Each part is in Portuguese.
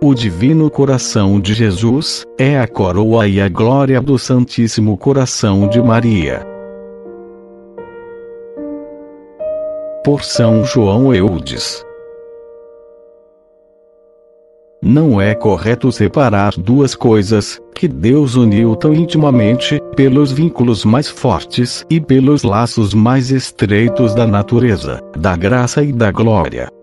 O divino coração de Jesus é a coroa e a glória do Santíssimo Coração de Maria. Por São João Eudes. Não é correto separar duas coisas que Deus uniu tão intimamente, pelos vínculos mais fortes e pelos laços mais estreitos da natureza, da graça e da glória.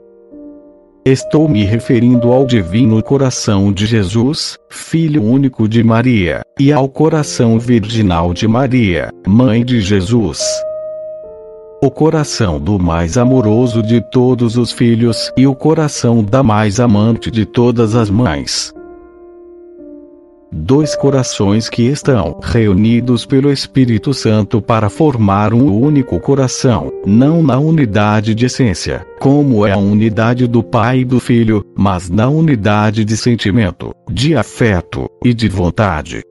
Estou me referindo ao divino coração de Jesus, Filho único de Maria, e ao coração virginal de Maria, Mãe de Jesus o coração do mais amoroso de todos os filhos e o coração da mais amante de todas as mães. Dois corações que estão reunidos pelo Espírito Santo para formar um único coração, não na unidade de essência, como é a unidade do Pai e do Filho, mas na unidade de sentimento, de afeto e de vontade.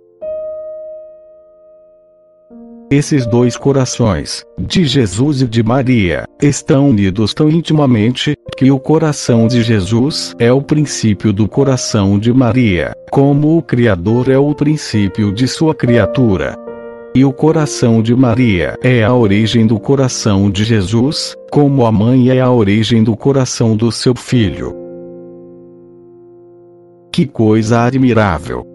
Esses dois corações, de Jesus e de Maria, estão unidos tão intimamente, que o coração de Jesus é o princípio do coração de Maria, como o Criador é o princípio de sua criatura. E o coração de Maria é a origem do coração de Jesus, como a mãe é a origem do coração do seu filho. Que coisa admirável!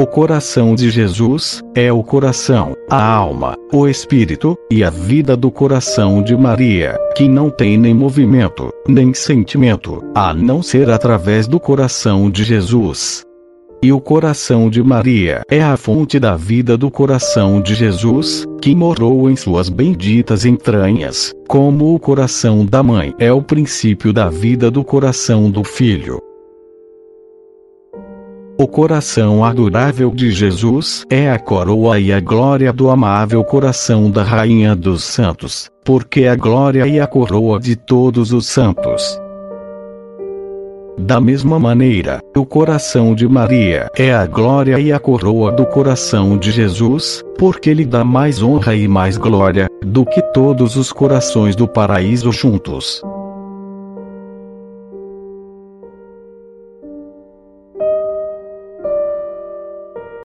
O coração de Jesus é o coração, a alma, o espírito e a vida do coração de Maria, que não tem nem movimento, nem sentimento, a não ser através do coração de Jesus. E o coração de Maria é a fonte da vida do coração de Jesus, que morou em suas benditas entranhas, como o coração da mãe é o princípio da vida do coração do filho. O coração adorável de Jesus é a coroa e a glória do amável coração da Rainha dos Santos, porque a glória e a coroa de todos os santos. Da mesma maneira, o coração de Maria é a glória e a coroa do coração de Jesus, porque lhe dá mais honra e mais glória do que todos os corações do paraíso juntos.